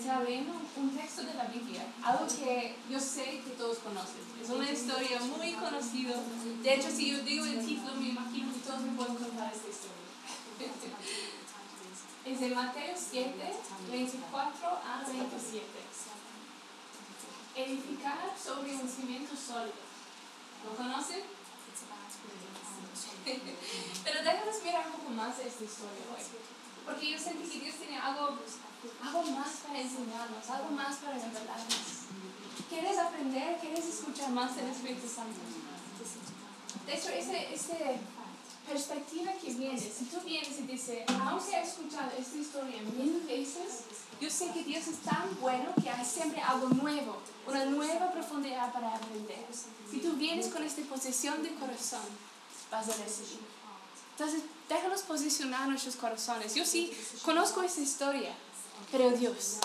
leyendo un texto de la Biblia, algo que yo sé que todos conocen. Es una historia muy conocida. De hecho, si yo digo el título, me imagino que todos me pueden contar esta historia. es de Mateo 7, 24 a 27. Edificar sobre un cimiento sólido. ¿Lo conocen? Pero déjanos mirar un poco más esta historia hoy. Porque yo sentí que Dios tiene algo, algo más para enseñarnos, algo más para revelarnos. ¿Quieres aprender? ¿Quieres escuchar más del Espíritu Santo? De hecho, ese, ese perspectiva que viene, si tú vienes y dices, aunque he escuchado esta historia mil veces, yo sé que Dios es tan bueno que hay siempre algo nuevo, una nueva profundidad para aprender. Si tú vienes con esta posición de corazón, vas a recibir. Entonces, déjanos posicionar nuestros corazones. Yo sí conozco esa historia, pero Dios,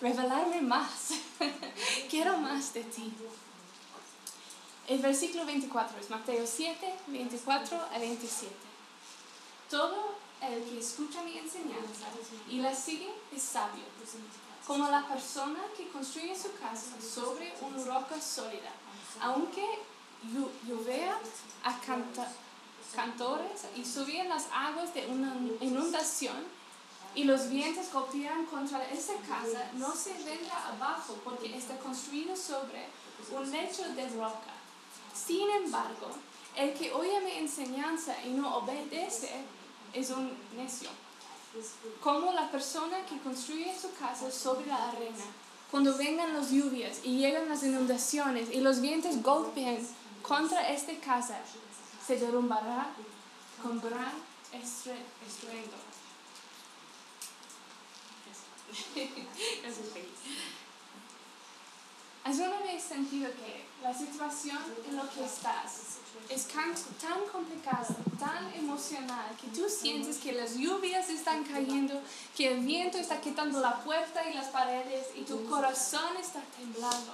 revelarme más. Quiero más de ti. El versículo 24 es Mateo 7, 24 a 27. Todo el que escucha mi enseñanza y la sigue es sabio, como la persona que construye su casa sobre una roca sólida. Aunque llovea a cantores y subían las aguas de una inundación y los vientos golpean contra esa casa, no se vendrá abajo porque está construido sobre un lecho de roca. Sin embargo, el que oye mi enseñanza y no obedece es un necio. Como la persona que construye su casa sobre la arena. Cuando vengan las lluvias y llegan las inundaciones y los vientos golpeen contra esta casa, se derrumbará con gran estruendo. ¿Has una vez sentido que la situación en la que estás es tan, tan complicada, tan emocional, que tú sientes que las lluvias están cayendo, que el viento está quitando la puerta y las paredes y tu corazón está temblando?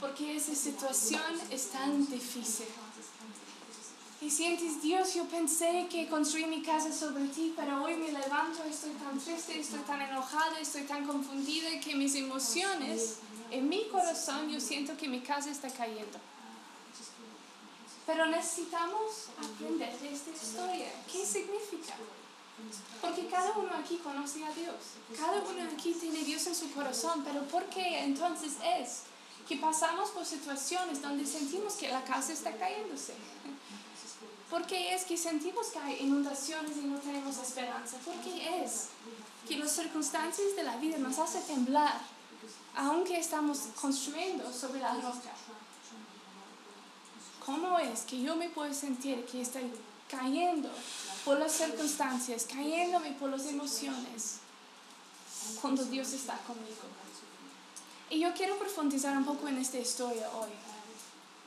Porque esa situación es tan difícil. Y sientes, Dios, yo pensé que construí mi casa sobre ti, pero hoy me levanto, estoy tan triste, estoy tan enojada, estoy tan confundida que mis emociones en mi corazón yo siento que mi casa está cayendo. Pero necesitamos aprender de esta historia. ¿Qué significa? Porque cada uno aquí conoce a Dios. Cada uno aquí tiene a Dios en su corazón. Pero ¿por qué entonces es que pasamos por situaciones donde sentimos que la casa está cayéndose? ¿Por qué es que sentimos que hay inundaciones y no tenemos esperanza? ¿Por qué es que las circunstancias de la vida nos hacen temblar aunque estamos construyendo sobre la roca. ¿Cómo es que yo me puedo sentir que estoy cayendo por las circunstancias, cayéndome por las emociones, cuando Dios está conmigo? Y yo quiero profundizar un poco en esta historia hoy.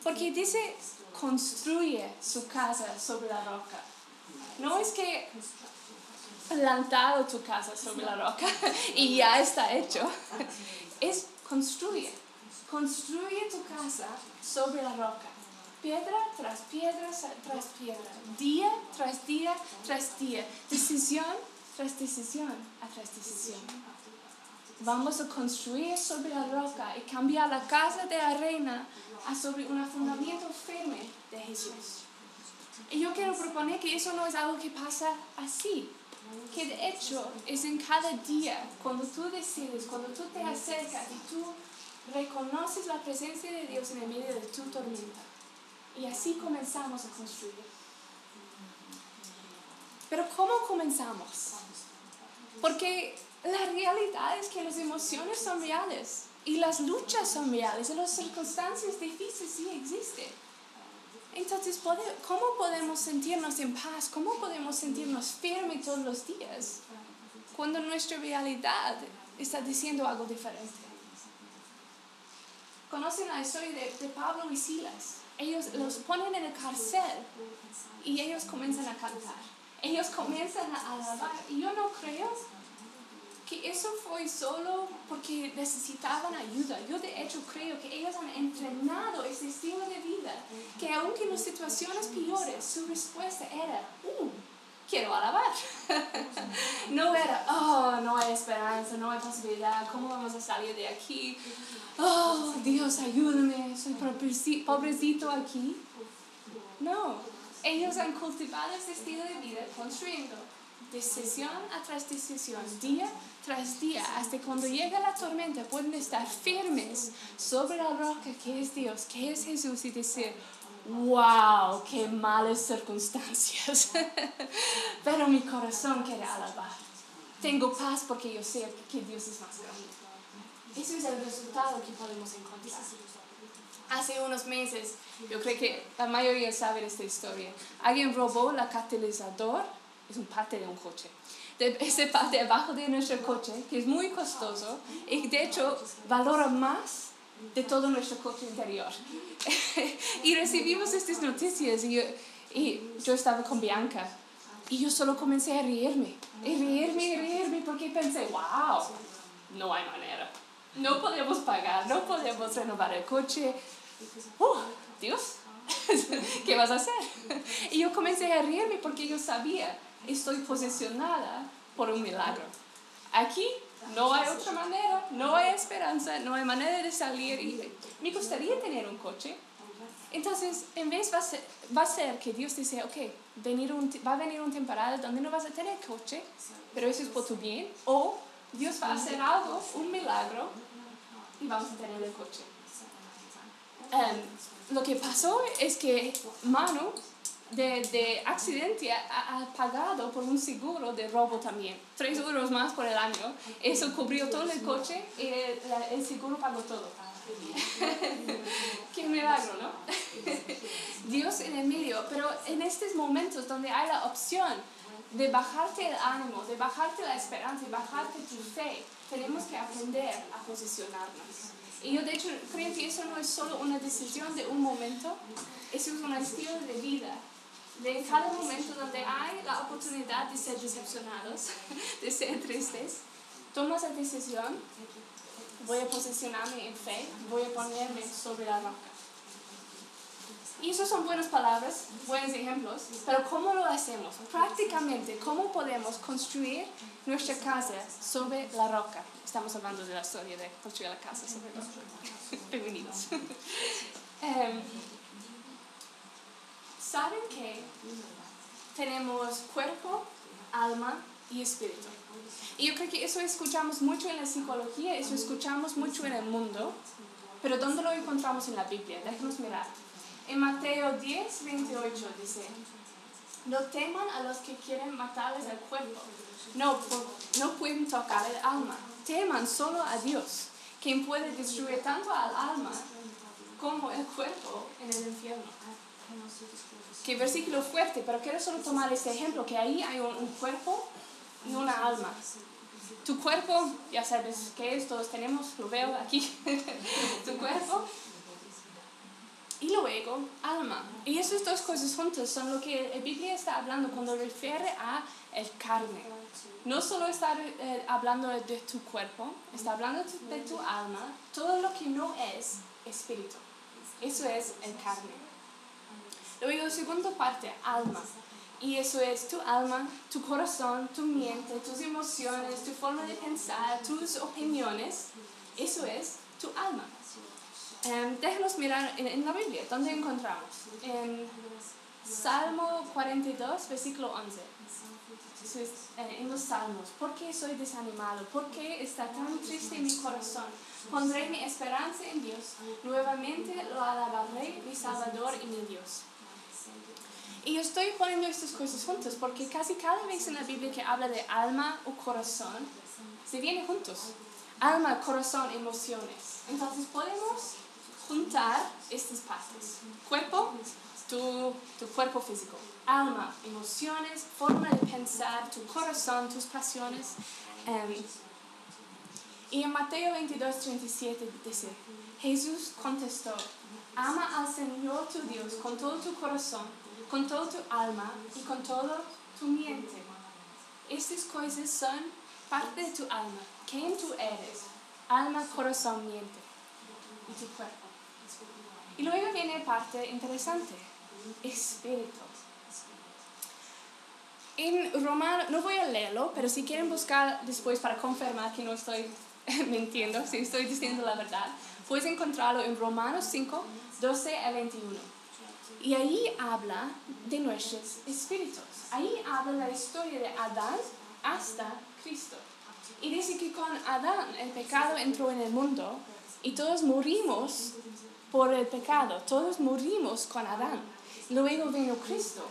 Porque dice, construye su casa sobre la roca. No es que plantado tu casa sobre la roca y ya está hecho es construye. Construye tu casa sobre la roca. Piedra tras piedra tras piedra. Día tras día tras día. Decisión tras decisión tras decisión. Vamos a construir sobre la roca y cambiar la casa de arena a sobre un fundamento firme de Jesús. Y yo quiero proponer que eso no es algo que pasa así que de hecho es en cada día cuando tú decides, cuando tú te acercas y tú reconoces la presencia de Dios en el medio de tu tormenta. Y así comenzamos a construir. Pero ¿cómo comenzamos? Porque la realidad es que las emociones son reales y las luchas son reales y las circunstancias difíciles sí existen. Entonces, ¿cómo podemos sentirnos en paz? ¿Cómo podemos sentirnos firmes todos los días cuando nuestra realidad está diciendo algo diferente? ¿Conocen la historia de, Pablo y Silas? Ellos los ponen en el cárcel y ellos comienzan a cantar. Ellos comienzan a alabar. Y yo no creo que eso fue solo porque necesitaban ayuda. Yo de hecho creo que ellos han entrenado ese estilo de vida, que aunque en las situaciones peores, su respuesta era, uh, quiero alabar. no era, oh, no hay esperanza, no hay posibilidad, ¿cómo vamos a salir de aquí? Oh, Dios, ayúdame, soy pobrecito aquí. No, ellos han cultivado este estilo de vida construyendo decisión tras decisión, día tras día, hasta cuando llega la tormenta pueden estar firmes sobre la roca que es Dios, que es Jesús y decir, wow, qué malas circunstancias, pero mi corazón quiere alabar. Tengo paz porque yo sé que Dios es más grande. Ese es el resultado que podemos encontrar. Hace unos meses, yo creo que la mayoría sabe esta historia, alguien robó la catalizador es un parte de un coche. De ese parte abajo de nuestro coche, que es muy costoso y de hecho valora más de todo nuestro coche interior. y recibimos estas noticias y yo, y yo estaba con Bianca y yo solo comencé a reírme, y reírme, y reírme, porque pensé, wow, no hay manera. No podemos pagar, no podemos renovar el coche. Uh, Dios, ¿qué vas a hacer? Y yo comencé a reírme porque yo sabía estoy posicionada por un milagro. Aquí no hay otra manera, no hay esperanza, no hay manera de salir. Y me gustaría tener un coche. Entonces, en vez va a ser, va a ser que Dios dice, ok, venir un, va a venir un temporada donde no vas a tener coche, pero eso es por tu bien. O Dios va a hacer algo, un milagro, y vamos a tener el coche. Um, lo que pasó es que Manu de, de accidente ha, pagado por un seguro de robo también. Tres euros más por el año. Eso cubrió todo el coche y el, seguro pagó todo. Qué milagro, ¿no? Dios en el medio. Pero en estos momentos donde hay la opción de bajarte el ánimo, de bajarte la esperanza y bajarte tu fe, tenemos que aprender a posicionarnos. Y yo de hecho creo que eso no es solo una decisión de un momento, eso es un estilo de vida de cada momento donde hay la oportunidad de ser decepcionados, de ser tristes, tomas la decisión, voy a posicionarme en fe, voy a ponerme sobre la roca. Y esas son buenas palabras, buenos ejemplos, pero ¿cómo lo hacemos? Prácticamente, ¿cómo podemos construir nuestra casa sobre la roca? Estamos hablando de la historia de construir la casa sobre la roca. Bienvenidos. Em, ¿Saben que tenemos cuerpo, alma y espíritu? Y yo creo que eso escuchamos mucho en la psicología, eso escuchamos mucho en el mundo, pero ¿dónde lo encontramos en la Biblia? Déjenos mirar. En Mateo 10, 28 dice, no teman a los que quieren matarles el cuerpo, no, no pueden tocar el alma, teman solo a Dios, quien puede destruir tanto al alma como el cuerpo en el infierno. Qué versículo fuerte, pero quiero solo tomar este ejemplo, que ahí hay un, cuerpo y una alma. Tu cuerpo, ya sabes qué es, todos tenemos, lo veo aquí, tu cuerpo y luego alma. Y esas dos cosas juntas son lo que la Biblia está hablando cuando refiere a el carne. No solo está eh, hablando de tu cuerpo, está hablando de tu alma, todo lo que no es espíritu. Eso es el carne. Luego, segunda parte, alma. Y eso es tu alma, tu corazón, tu mente, tus emociones, tu forma de pensar, tus opiniones. Eso es tu alma. Um, déjanos mirar en, la Biblia, ¿dónde encontramos? En Salmo 42, versículo 11. Es, eh, en los salmos, ¿por qué soy desanimado? ¿Por qué está tan triste mi corazón? Pondré mi esperanza en Dios, nuevamente lo alabaré, mi Salvador y mi Dios. Y yo estoy poniendo estas cosas juntas porque casi cada vez en la Biblia que habla de alma o corazón, se vienen juntos. Alma, corazón, emociones. Entonces podemos juntar estas partes. Cuerpo, tu, tu cuerpo físico. Alma, emociones, forma de pensar, tu corazón, tus pasiones. Em, y en Mateo 22, 37 dice, Jesús contestó, ama al Señor tu Dios con todo tu corazón con todo tu alma y con todo tu mente. Estas cosas son parte de tu alma. ¿Quién tú eres? Alma, corazón, mente y tu cuerpo. Y luego viene parte interesante, espíritu. En Romano, no voy a leerlo, pero si quieren buscar después para confirmar que no estoy mintiendo, si estoy diciendo la verdad, puedes encontrarlo en Romanos 5, 12 a 21. Y ahí habla de nuestros espíritus. Ahí habla la historia de Adán hasta Cristo. Y dice que con Adán el pecado entró en el mundo y todos morimos por el pecado, todos morimos con Adán. Luego vino Cristo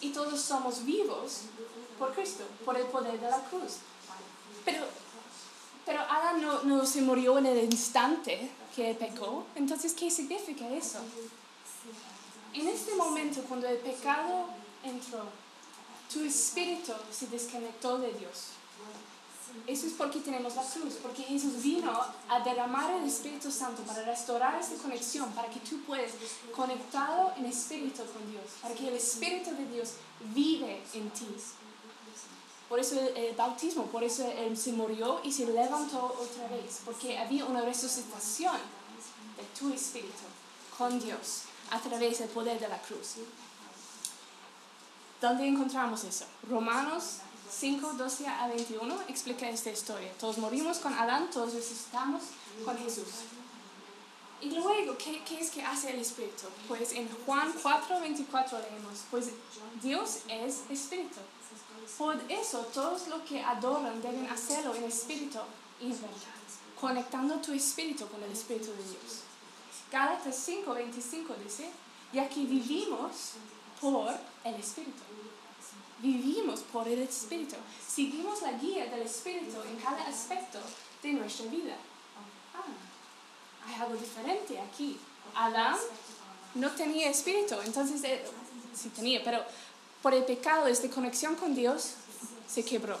y todos somos vivos por Cristo, por el poder de la cruz. Pero, pero Adán no, no se murió en el instante que pecó, entonces ¿qué significa eso? En este momento, cuando el pecado entró, tu espíritu se desconectó de Dios. Eso es porque tenemos la cruz, porque Jesús vino a derramar el Espíritu Santo para restaurar esta conexión, para que tú puedas conectado en espíritu con Dios, para que el Espíritu de Dios vive en ti. Por eso el, bautismo, por eso Él se murió y se levantó otra vez, porque había una resucitación de tu espíritu con Dios a través del poder de la cruz. ¿Dónde encontramos eso? Romanos 5, 12 a 21 explica esta historia. Todos morimos con Adán, todos resucitamos con Jesús. Y luego, ¿qué, ¿qué, es que hace el Espíritu? Pues en Juan 4, 24 leemos, pues Dios es Espíritu. Por eso todos los que adoran deben hacerlo en Espíritu y en verdad, conectando tu Espíritu con el Espíritu de Dios. Gálatas 5, 25 dice, ya que vivimos por el Espíritu vivimos por el Espíritu. Seguimos la guía del Espíritu en cada aspecto de nuestra vida. Ah, hay algo diferente aquí. Adán no tenía espíritu, entonces él, sí tenía, pero por el pecado, esta conexión con Dios se quebró.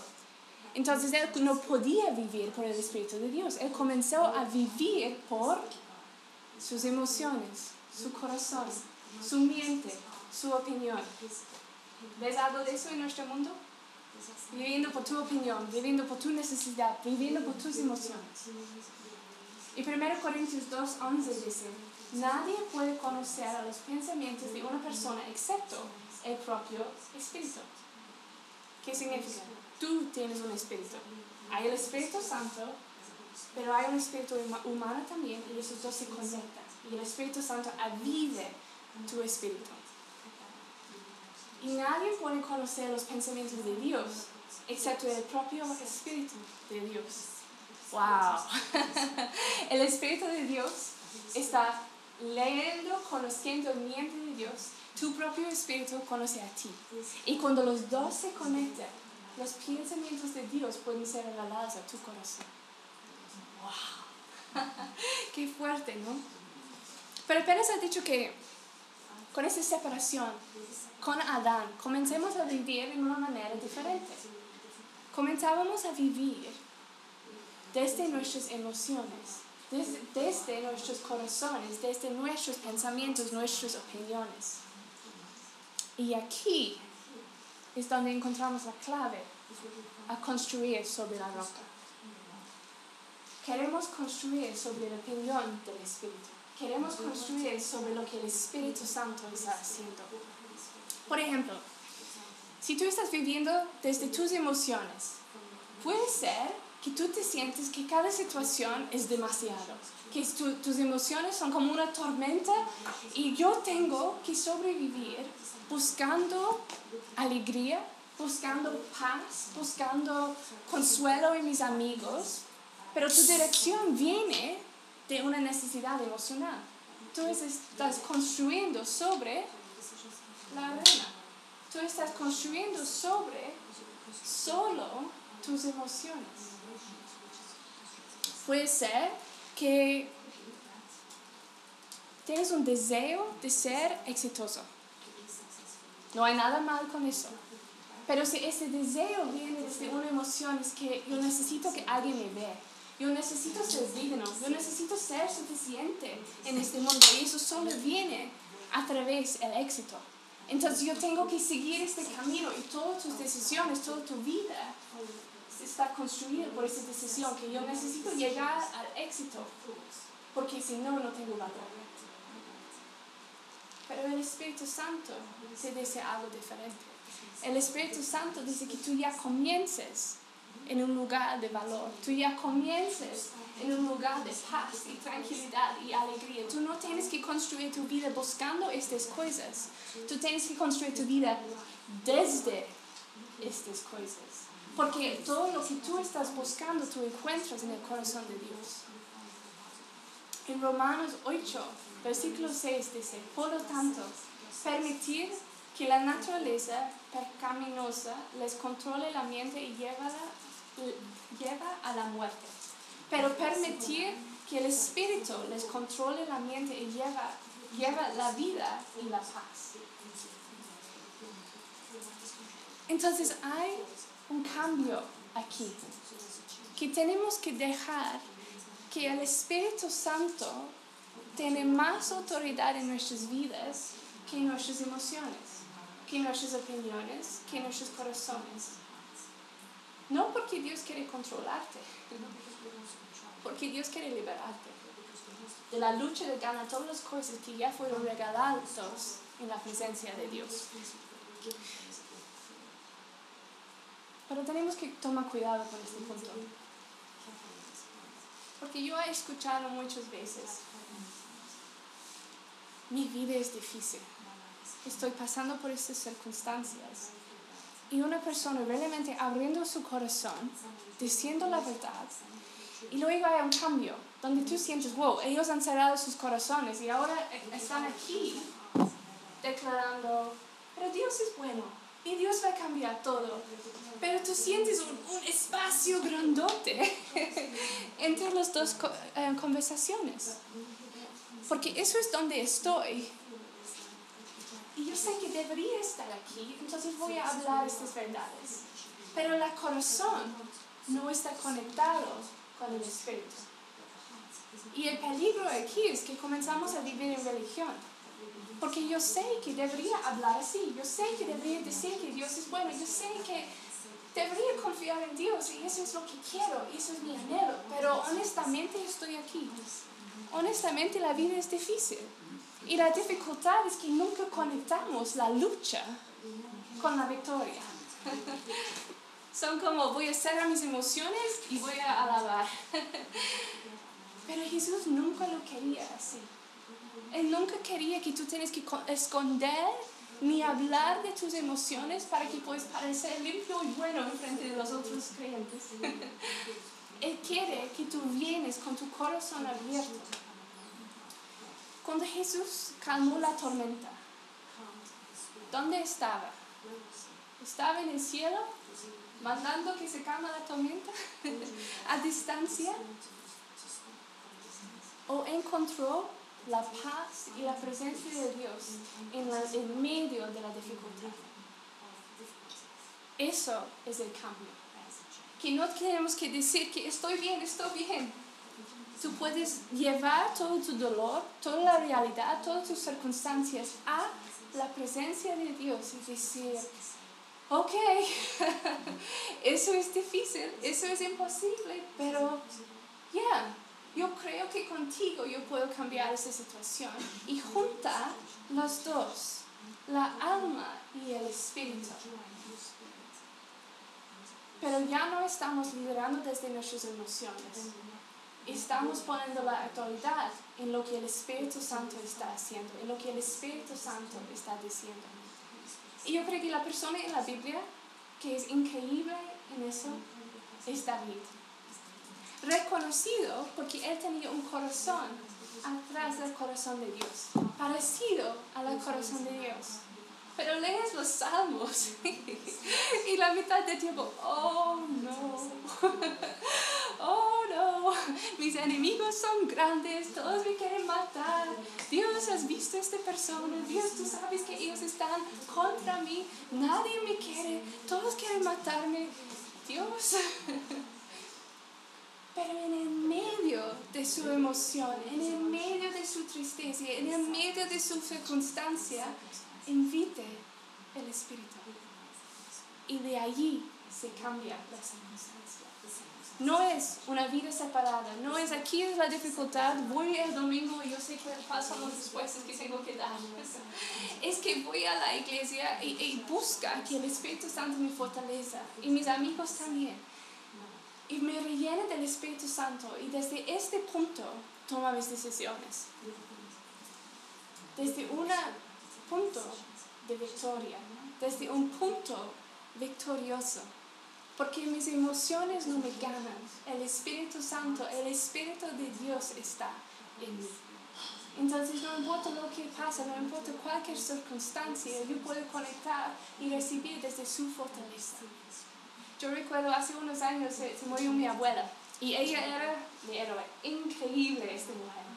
Entonces él no podía vivir por el Espíritu de Dios. Él comenzó a vivir por sus emociones, su corazón, su mente, su opinión. ¿Ves algo de eso en nuestro mundo? Viviendo por tu opinión, viviendo por tu necesidad, viviendo por tus emociones. Y 1 Corintios 2.11 dice, nadie puede conocer los pensamientos de una persona excepto el propio espíritu. ¿Qué significa? Tú tienes un espíritu. Hay el Espíritu Santo, pero hay un espíritu humano también y esos dos se conectan. Y el Espíritu Santo avive tu espíritu. Y nadie puede conocer los pensamientos de Dios excepto el propio Espíritu de Dios. ¡Wow! el Espíritu de Dios está leyendo, conociendo el mente de Dios. Tu propio Espíritu conoce a ti. Y cuando los dos se conectan, los pensamientos de Dios pueden ser revelados a tu corazón. ¡Wow! ¡Qué fuerte, ¿no? Pero apenas ha dicho que con esa separación, con Adán, comencemos a vivir en una manera diferente. Comenzábamos a vivir desde nuestras emociones, desde, desde, nuestros corazones, desde nuestros pensamientos, nuestras opiniones. Y aquí es donde encontramos la clave a construir sobre la roca. Queremos construir sobre la opinión del Espíritu. Queremos construir sobre lo que el Espíritu Santo está haciendo. Por ejemplo, si tú estás viviendo desde tus emociones, puede ser que tú te sientes que cada situación es demasiado, que tus emociones son como una tormenta y yo tengo que sobrevivir buscando alegría, buscando paz, buscando consuelo en mis amigos, pero tu dirección viene de una necesidad emocional. Tú estás construyendo sobre la arena. Tú estás construyendo sobre solo tus emociones. Puede ser que tienes un deseo de ser exitoso. No hay nada mal con eso. Pero si ese deseo viene desde una emoción es que yo necesito que alguien me vea. Yo necesito ser digno. Yo necesito ser suficiente en este mundo. Y eso solo viene a través del éxito. Entonces yo tengo que seguir este camino y todas tus decisiones, toda tu vida está construida por esa decisión que yo necesito llegar al éxito, porque si no, no tengo valor. Pero el Espíritu Santo se dice algo diferente. el Espíritu Santo dice que tú ya comiences en un lugar de valor, tú ya comiences en un lugar de paz y tranquilidad y alegría. Tú no tienes que construir tu vida buscando estas cosas, tú tienes que construir tu vida desde estas cosas. Porque todo lo que tú estás buscando, tú encuentras en el corazón de Dios. En Romanos 8, versículo 6 dice, por lo tanto, permitir que la naturaleza pecaminosa les controle la mente y lleva, lleva a la muerte. Pero permitir que el espíritu les controle la mente y lleva, lleva la vida y la paz. Entonces hay un cambio aquí, que tenemos que dejar que el Espíritu Santo tiene más autoridad en nuestras vidas que en nuestras emociones, que nuestras opiniones, que nuestros corazones. No porque Dios quiere controlarte, porque Dios quiere liberarte de la lucha de ganar todas las cosas que ya fueron regaladas en la presencia de Dios. Pero tenemos que tomar cuidado con este punto. Porque yo he escuchado muchas veces, mi vida es difícil, estoy pasando por estas circunstancias. Y una persona realmente abriendo su corazón, diciendo la verdad, y luego hay un cambio, donde tú sientes, wow, ellos han cerrado sus corazones y ahora están aquí declarando, pero Dios es bueno, y Dios va a cambiar todo. Pero tú sientes un, espacio grandote entre las dos eh, conversaciones. Porque eso es donde estoy. Y yo sé que debería estar aquí, entonces voy a hablar estas verdades. Pero el corazón no está conectado con el espíritu. Y el peligro aquí es que comenzamos a vivir en religión porque yo sé que debería hablar así, yo sé que debería decir que Dios es bueno, yo sé que debería confiar en Dios y eso es lo que quiero, eso es mi anhelo, pero honestamente estoy aquí. Honestamente la vida es difícil y la dificultad es que nunca conectamos la lucha con la victoria. Son como voy a cerrar mis emociones y voy a alabar. Pero Jesús nunca lo quería así. Él nunca quería que tú tienes que esconder ni hablar de tus emociones para que puedas parecer limpio y bueno en frente de los otros creyentes. Él quiere que tú vienes con tu corazón abierto. Cuando Jesús calmó la tormenta, ¿dónde estaba? ¿Estaba en el cielo mandando que se calma la tormenta a distancia? ¿O encontró la paz y la presencia de Dios en, medio de la dificultad. Eso es el cambio. Que no tenemos que decir que estoy bien, estoy bien. Tú puedes llevar todo tu dolor, toda la realidad, todas tus circunstancias a la presencia de Dios y decir, ok, eso es difícil, eso es imposible, pero ya, yo creo que contigo yo puedo cambiar esa situación y juntar los dos, la alma y el espíritu. Pero ya no estamos liderando desde nuestras emociones. Estamos poniendo la autoridad en lo que el Espíritu Santo está haciendo, en lo que el Espíritu Santo está diciendo. Y yo creo que la persona en la Biblia que es increíble en eso es David reconocido porque él tenía un corazón atrás del corazón de Dios, parecido al corazón de Dios. Pero lees los salmos y la mitad del tiempo, oh no, oh no, mis enemigos son grandes, todos me quieren matar. Dios, has visto a esta persona, Dios, tú sabes que ellos están contra mí, nadie me quiere, todos quieren matarme. Dios. Pero en el medio de su emoción, en el medio de su tristeza, en el medio de su circunstancia, invite el Espíritu. Y de allí se cambia la circunstancia. No es una vida separada. No es aquí es la dificultad, voy el domingo y yo sé cuáles son las respuestas que tengo que dar. Es que voy a la iglesia y, y busca que el Espíritu Santo me fortaleza y mis amigos también. Y me rellena del Espíritu Santo y desde este punto toma mis decisiones. Desde un punto de victoria, desde un punto victorioso porque mis emociones no me ganan. El Espíritu Santo, el Espíritu de Dios está en mí. Entonces no importa lo que pasa, no importa cualquier circunstancia, yo puedo conectar y recibir desde su fortaleza. Yo recuerdo hace unos años se, murió mi abuela y ella era mi héroe, increíble esta mujer.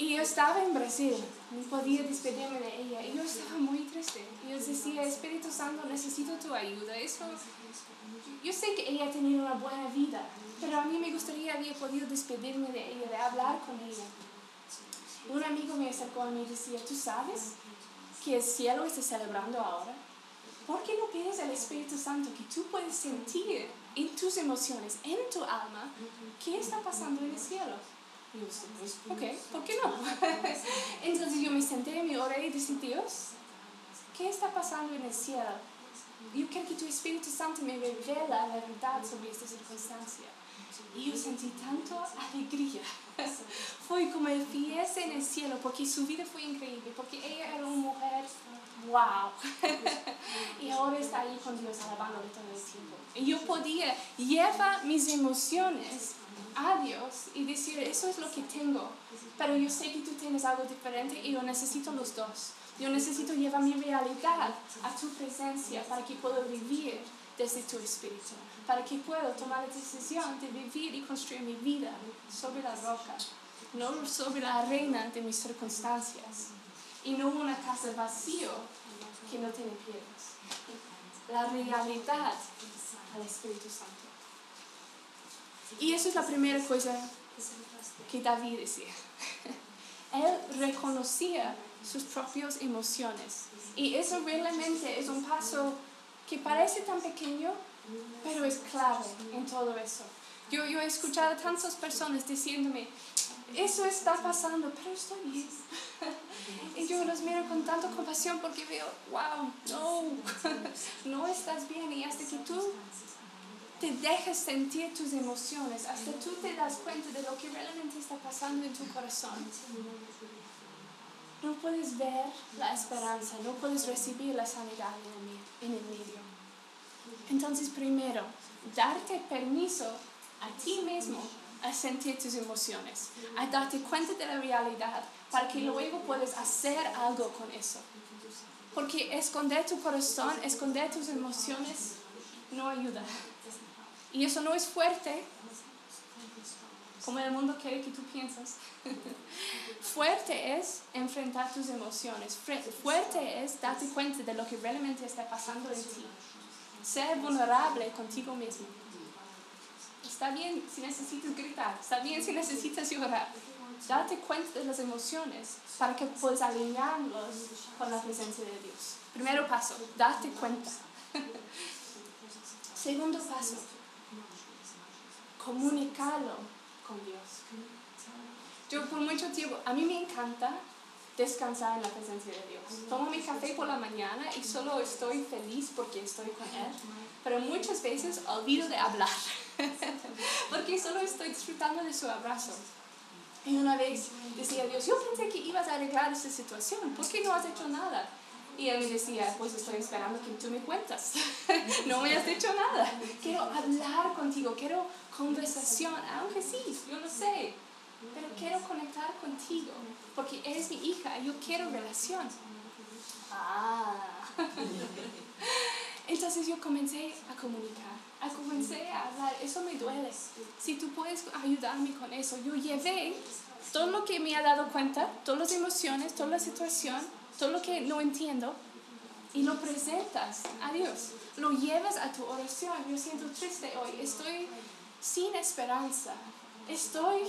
Y yo estaba en Brasil, no podía despedirme de ella y yo estaba muy triste. Yo decía, Espíritu Santo, necesito tu ayuda. Eso yo sé que ella ha tenido una buena vida, pero a mí me gustaría haber podido despedirme de ella, de hablar con ella. Un amigo me acercó a mí y decía, ¿tú sabes que el cielo está celebrando ahora? ¿Por qué no pides al Espíritu Santo que tú puedes sentir en tus emociones, en tu alma, qué está pasando en el cielo? Y yo, pues, ok, ¿por qué no? Entonces yo me senté, me oré y dije, Dios, ¿qué está pasando en el cielo? yo quiero que tu Espíritu Santo me revela la verdad sobre esta circunstancia. Y yo sentí tanto alegría. fue como el fiesta en el cielo, porque su vida fue increíble, porque ella era una mujer, wow. y ahora está ahí con Dios alabándole todo el tiempo. Y yo podía llevar mis emociones a Dios y decir, eso es lo que tengo, pero yo sé que tú tienes algo diferente y yo necesito los dos. Yo necesito llevar mi realidad a tu presencia para que pueda vivir desde tu espíritu, para que pueda tomar la decisión de vivir y construir mi vida sobre la roca, no sobre la arena de mis circunstancias, y no una casa vacía que no tiene piedras. La realidad al Espíritu Santo. Y eso es la primera cosa que David decía. Él reconocía sus propias emociones. Y eso realmente es un paso que parece tan pequeño, pero es clave en todo eso. Yo, yo he escuchado a tantas personas diciéndome, eso está pasando, pero estoy bien. y yo los miro con tanta compasión porque veo, wow, no, no estás bien. Y hasta que tú te dejes sentir tus emociones, hasta tú te das cuenta de lo que realmente está pasando en tu corazón, no puedes ver la esperanza, no puedes recibir la sanidad en el medio. Entonces, primero, darte permiso a ti mismo a sentir tus emociones, a darte cuenta de la realidad para que luego puedas hacer algo con eso. Porque esconder tu corazón, esconder tus emociones, no ayuda. Y eso no es fuerte, como el mundo quiere que tú piensas. Fuerte es enfrentar tus emociones. Fuerte es darte cuenta de lo que realmente está pasando en ti. Ser vulnerable contigo mismo. Está bien si necesitas gritar, está bien si necesitas llorar. Date cuenta de las emociones para que puedas alinearlos con la presencia de Dios. Primero paso, date cuenta. Segundo paso, comunicarlo con Dios. Yo por mucho tiempo, a mí me encanta descansar en la presencia de Dios. Tomo mi café por la mañana y solo estoy feliz porque estoy con Él, pero muchas veces olvido de hablar, porque solo estoy disfrutando de su abrazo. Y una vez decía Dios, yo pensé que ibas a arreglar esta situación, ¿por qué no has hecho nada? Y él me decía, pues estoy esperando que tú me cuentas. no me has dicho nada. Quiero hablar contigo, quiero conversación, aunque sí, yo no sé pero quiero conectar contigo porque eres mi hija yo quiero relación. Ah. Entonces yo comencé a comunicar, a comencé a hablar, eso me duele. Si tú puedes ayudarme con eso, yo llevé todo lo que me ha dado cuenta, todas las emociones, toda la situación, todo lo que no entiendo, y lo presentas a Dios. Lo llevas a tu oración. Yo siento triste hoy, estoy sin esperanza, estoy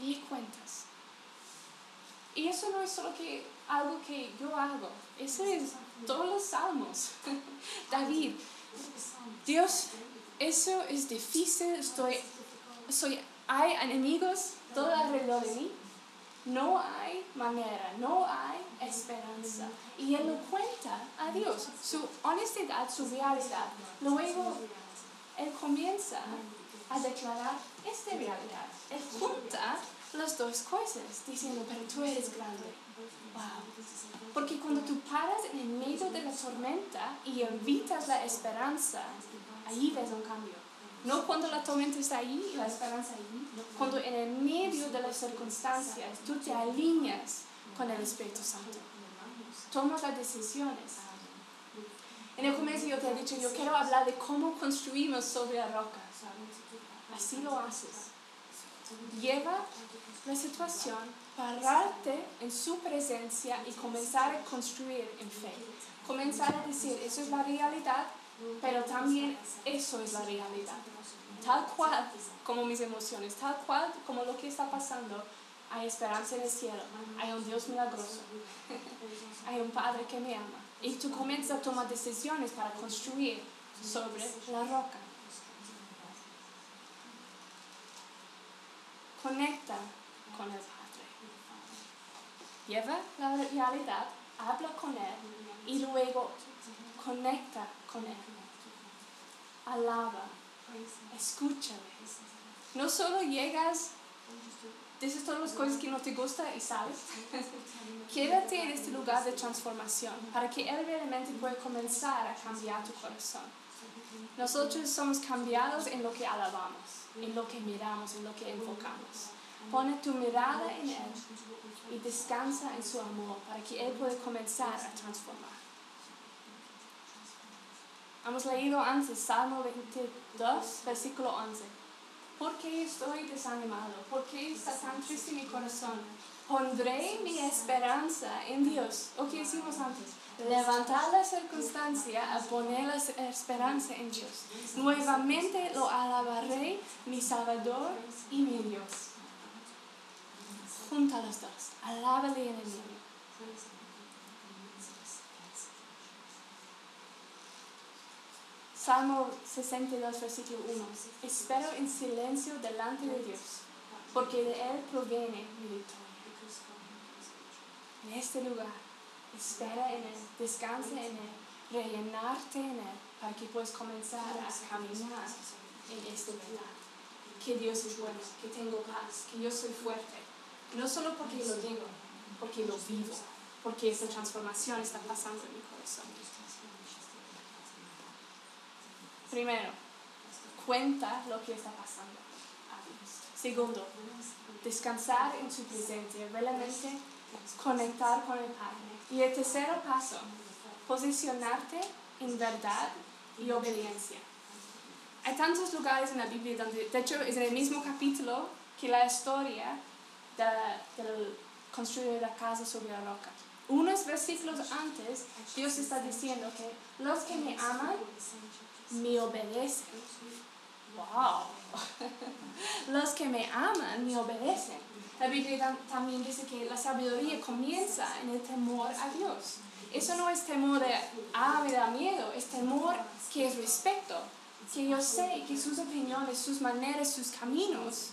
y cuentas. Y eso no es solo que algo que yo hago, eso es todos los salmos. David, Dios, eso es difícil, estoy, soy hay enemigos todo alrededor de mí, no hay manera, no hay esperanza. Y él lo cuenta a Dios, su honestidad, su realidad. Luego, él comienza a declarar esta realidad. Él junta las dos cosas, diciendo, pero tú eres grande. Wow. Porque cuando tú paras en el medio de la tormenta y invitas la esperanza, ahí ves un cambio. No cuando la tormenta está ahí y la esperanza ahí, cuando en el medio de las circunstancias tú te alineas con el Espíritu Santo. Tomas las decisiones. En el comienzo yo te he dicho, yo quiero hablar de cómo construimos sobre la roca. Así lo haces. Lleva la situación, pararte en su presencia y comenzar a construir en fe. Comenzar a decir, eso es la realidad, pero también eso es la realidad. Tal cual como mis emociones, tal cual como lo que está pasando, hay esperanza en el cielo, hay un Dios milagroso, hay un Padre que me ama. Y tú comienzas a tomar decisiones para construir sobre la roca. Conecta con el Padre. Lleva la realidad, habla con Él y luego conecta con Él. Alaba, escúchale. No solo llegas, dices todas las cosas que no te gustan y sales. Quédate en este lugar de transformación para que Él realmente pueda comenzar a cambiar tu corazón. Nosotros somos cambiados en lo que alabamos, en lo que miramos, en lo que enfocamos. Pone tu mirada en Él y descansa en su amor para que Él pueda comenzar a transformar. Hemos leído antes Salmo 22, versículo 11. ¿Por qué estoy desanimado? ¿Por qué está tan triste mi corazón? Pondré mi esperanza en Dios. ¿O qué hicimos antes? Levantar la circunstancia a poner la esperanza en Dios. Nuevamente lo alabaré, mi Salvador y mi Dios. Junta los dos. Alábale en el medio. Salmo 62, versículo 1. Espero en silencio delante de Dios, porque de Él proviene mi victoria. En este lugar, espera en Él, descansa en Él, rellenarte en Él, para que puedas comenzar a caminar en este lugar. Que Dios es bueno, que tengo paz, que yo soy fuerte. No solo porque lo digo, porque lo vivo, porque esa transformación está pasando en mi corazón. Primero, cuenta lo que está pasando. Segundo, descansar en su presencia, realmente conectar con el Padre. Y el tercer paso, posicionarte en verdad y obediencia. Hay tantos lugares en la Biblia donde, de hecho, es en el mismo capítulo que la historia de, construir la casa sobre la roca. Unos versículos antes, Dios está diciendo que los que me aman me obedecen. ¡Wow! Los que me aman me obedecen. La Biblia también dice que la sabiduría comienza en el temor a Dios. Eso no es temor de, ah, me da miedo, es temor que es respeto. Que yo sé que sus opiniones, sus maneras, sus caminos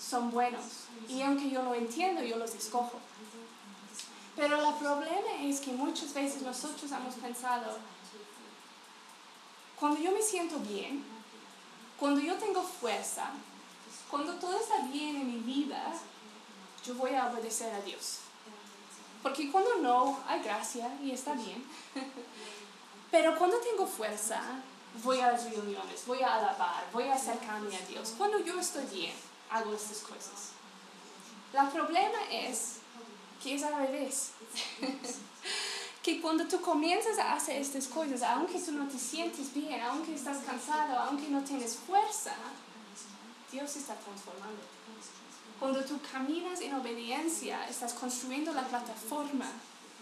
son buenos. Y aunque yo no entiendo, yo los escojo. Pero el problema es que muchas veces nosotros hemos pensado, cuando yo me siento bien, cuando yo tengo fuerza, cuando todo está bien en mi vida, yo voy a obedecer a Dios. Porque cuando no, hay gracia y está bien. Pero cuando tengo fuerza, voy a las reuniones, voy a alabar, voy a acercarme a Dios. Cuando yo estoy bien, hago estas cosas. El problema es que es al revés. que cuando tú comienzas a hacer estas cosas, aunque tú no te sientes bien, aunque estás cansado, aunque no tienes fuerza, Dios está transformando. Cuando tú caminas en obediencia, estás construyendo la plataforma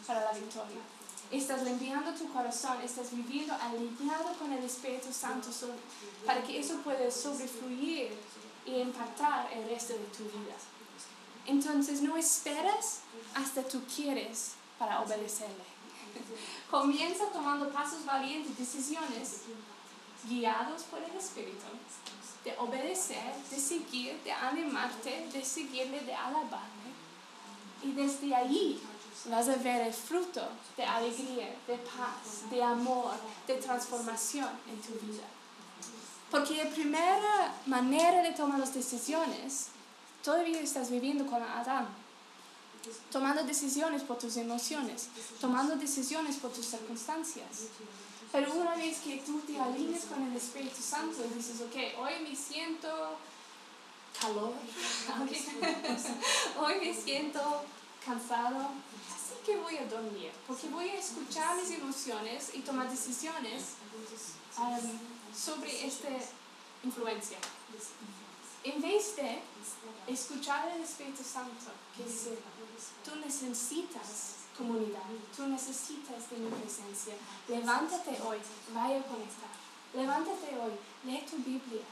para la victoria. Estás limpiando tu corazón, estás viviendo alineado con el Espíritu Santo para que eso pueda sobrefluir y impactar el resto de tu vida. Entonces no esperas hasta tú quieres para obedecerle. Comienza tomando pasos valientes, decisiones guiados por el Espíritu, de obedecer, de seguir, de animarte, de seguirle, de alabarle. Y desde allí vas a ver el fruto de alegría, de paz, de amor, de transformación en tu vida. Porque la primera manera de tomar las decisiones, todavía estás viviendo con Adán. Tomando decisiones por tus emociones, tomando decisiones por tus circunstancias. Pero una vez que tú te alineas con el Espíritu Santo dices, ok, hoy me siento calor, hoy me siento cansado, así que voy a dormir, porque voy a escuchar mis emociones y tomar decisiones um, sobre esta influencia. En vez de escuchar el Espíritu Santo, que dice, tú necesitas comunidad. Tú necesitas de mi presencia. Levántate hoy, vaya a conectar. Levántate hoy, lee tu Biblia.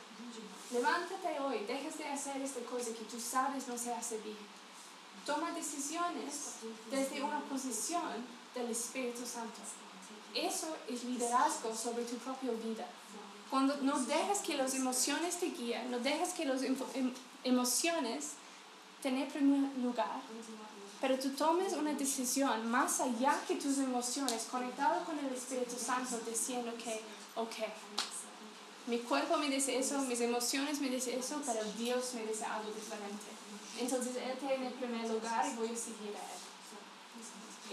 Levántate hoy, dejes de hacer esta cosa que tú sabes no se hace bien. Toma decisiones desde una posición del Espíritu Santo. Eso es liderazgo sobre tu propia vida. Cuando no dejas que las emociones te guíen, no dejas que las em, emociones tengan primer lugar, pero tú tomes una decisión más allá que tus emociones, conectado con el Espíritu Santo, diciendo que, ok, mi cuerpo me dice eso, mis emociones me dicen eso, pero Dios me dice algo diferente. Entonces Él tiene el primer lugar y voy a seguir a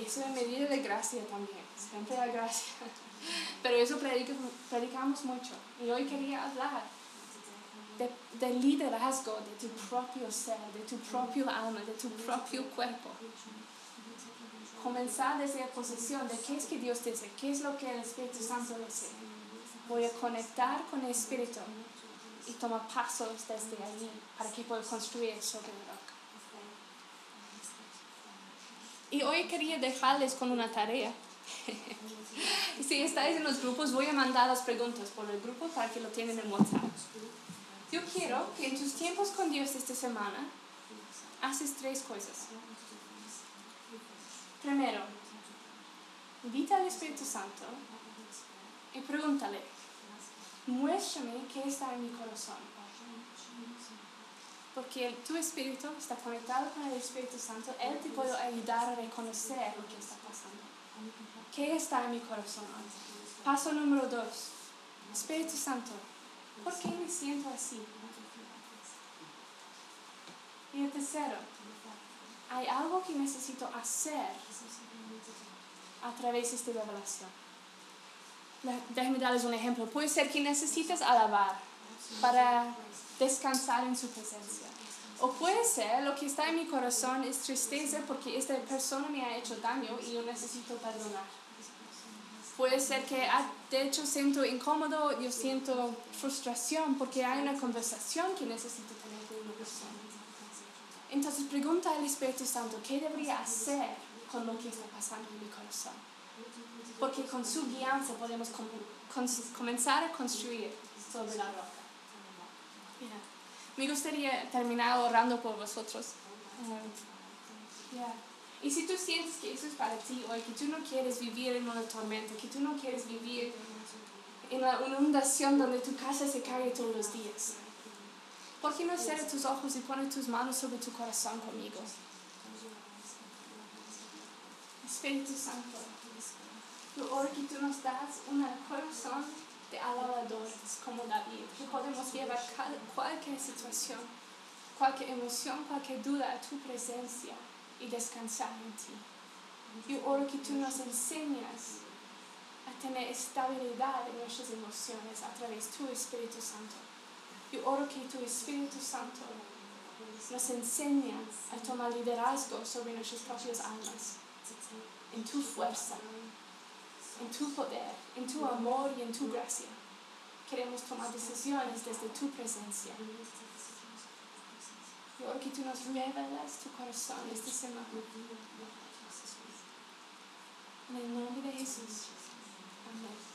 Él. Eso es medida de gracia también, siempre la gracia. Pero eso predicamos mucho. Y hoy quería hablar de, liderazgo de tu propio ser, de tu propio alma, de tu propio cuerpo. Comenzar desde la posición de qué es que Dios dice, qué es lo que el Espíritu Santo dice. Voy a conectar con el Espíritu y tomar pasos desde allí para que pueda construir sobre la roca. Y hoy quería dejarles con una tarea. si estáis en los grupos, voy a mandar las preguntas por el grupo para que lo tienen en WhatsApp. Yo quiero que en tus tiempos con Dios esta semana haces tres cosas. Primero, invita al Espíritu Santo y pregúntale, muéstrame qué está en mi corazón. Porque tu espíritu está conectado con el Espíritu Santo, Él te puede ayudar a reconocer lo que está pasando. ¿Qué está en mi corazón? Paso número dos, Espíritu Santo, ¿Por qué me siento así? Y el tercero, hay algo que necesito hacer a través de esta revelación. Déjenme darles un ejemplo. Puede ser que necesites alabar para descansar en su presencia. O puede ser lo que está en mi corazón es tristeza porque esta persona me ha hecho daño y yo necesito perdonar. Puede ser que ah, de hecho siento incómodo, yo siento frustración porque hay una conversación que necesito tener con una persona. Entonces pregunta al Espíritu Santo, ¿qué debería hacer con lo que está pasando en mi corazón? Porque con su guianza podemos comenzar a construir sobre la roca. Me gustaría terminar orando por vosotros. Y si tú sientes que eso es para ti hoy, que tú no quieres vivir en una tormenta, que tú no quieres vivir en la inundación donde tu casa se cae todos los días, ¿por qué no cierras tus ojos y pones tus manos sobre tu corazón conmigo? Espíritu Santo, oro que tú nos das un corazón de alabadores como David, que podemos llevar cualquier situación, cualquier emoción, cualquier duda a tu presencia y descansar en ti. Yo oro que tú nos enseñas a tener estabilidad en nuestras emociones a través de tu Espíritu Santo. Yo oro que tu Espíritu Santo nos enseña a tomar liderazgo sobre nuestras propias almas, en tu fuerza, en tu poder, en tu amor y en tu gracia. Queremos tomar decisiones desde tu presencia. Lord, que tú nos revelas tu corazón esta semana. En el nombre de Jesús. Amén.